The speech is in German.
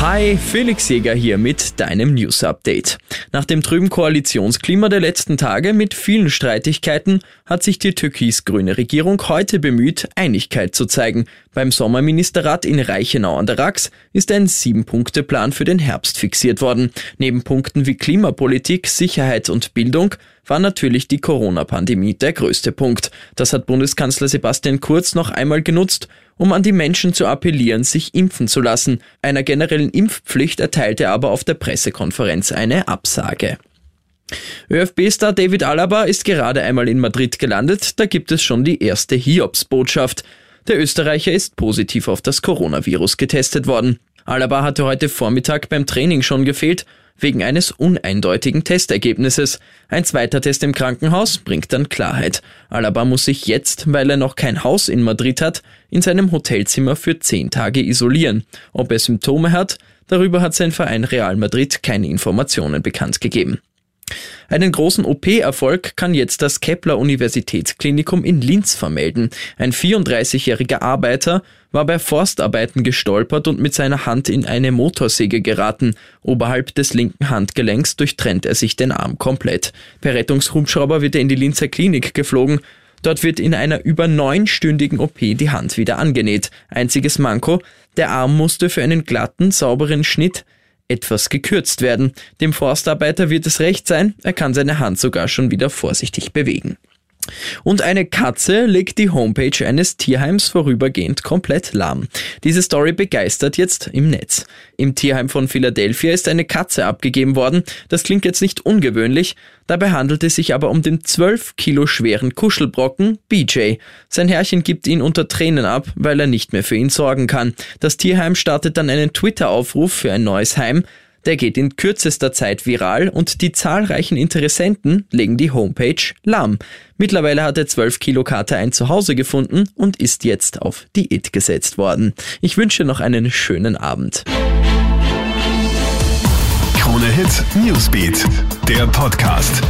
Hi, Felix Jäger hier mit deinem News Update. Nach dem trüben Koalitionsklima der letzten Tage mit vielen Streitigkeiten hat sich die türkis-grüne Regierung heute bemüht, Einigkeit zu zeigen. Beim Sommerministerrat in Reichenau an der Rax ist ein Sieben-Punkte-Plan für den Herbst fixiert worden. Neben Punkten wie Klimapolitik, Sicherheit und Bildung war natürlich die Corona-Pandemie der größte Punkt. Das hat Bundeskanzler Sebastian Kurz noch einmal genutzt, um an die Menschen zu appellieren, sich impfen zu lassen. Einer generellen Impfpflicht erteilte er aber auf der Pressekonferenz eine Absage. ÖFB-Star David Alaba ist gerade einmal in Madrid gelandet, da gibt es schon die erste Hiobs-Botschaft. Der Österreicher ist positiv auf das Coronavirus getestet worden. Alaba hatte heute Vormittag beim Training schon gefehlt, wegen eines uneindeutigen Testergebnisses. Ein zweiter Test im Krankenhaus bringt dann Klarheit. Alaba muss sich jetzt, weil er noch kein Haus in Madrid hat, in seinem Hotelzimmer für zehn Tage isolieren. Ob er Symptome hat, darüber hat sein Verein Real Madrid keine Informationen bekannt gegeben. Einen großen OP-Erfolg kann jetzt das Kepler Universitätsklinikum in Linz vermelden. Ein 34-jähriger Arbeiter war bei Forstarbeiten gestolpert und mit seiner Hand in eine Motorsäge geraten. Oberhalb des linken Handgelenks durchtrennt er sich den Arm komplett. Per Rettungshubschrauber wird er in die Linzer Klinik geflogen. Dort wird in einer über neunstündigen OP die Hand wieder angenäht. Einziges Manko, der Arm musste für einen glatten, sauberen Schnitt etwas gekürzt werden. Dem Forstarbeiter wird es recht sein, er kann seine Hand sogar schon wieder vorsichtig bewegen. Und eine Katze legt die Homepage eines Tierheims vorübergehend komplett lahm. Diese Story begeistert jetzt im Netz. Im Tierheim von Philadelphia ist eine Katze abgegeben worden. Das klingt jetzt nicht ungewöhnlich. Dabei handelt es sich aber um den 12 Kilo schweren Kuschelbrocken BJ. Sein Herrchen gibt ihn unter Tränen ab, weil er nicht mehr für ihn sorgen kann. Das Tierheim startet dann einen Twitter-Aufruf für ein neues Heim. Der geht in kürzester Zeit viral und die zahlreichen Interessenten legen die Homepage lahm. Mittlerweile hat der 12 Kilo Kater ein Zuhause gefunden und ist jetzt auf Diät gesetzt worden. Ich wünsche noch einen schönen Abend. Krone Hit Newsbeat, der Podcast.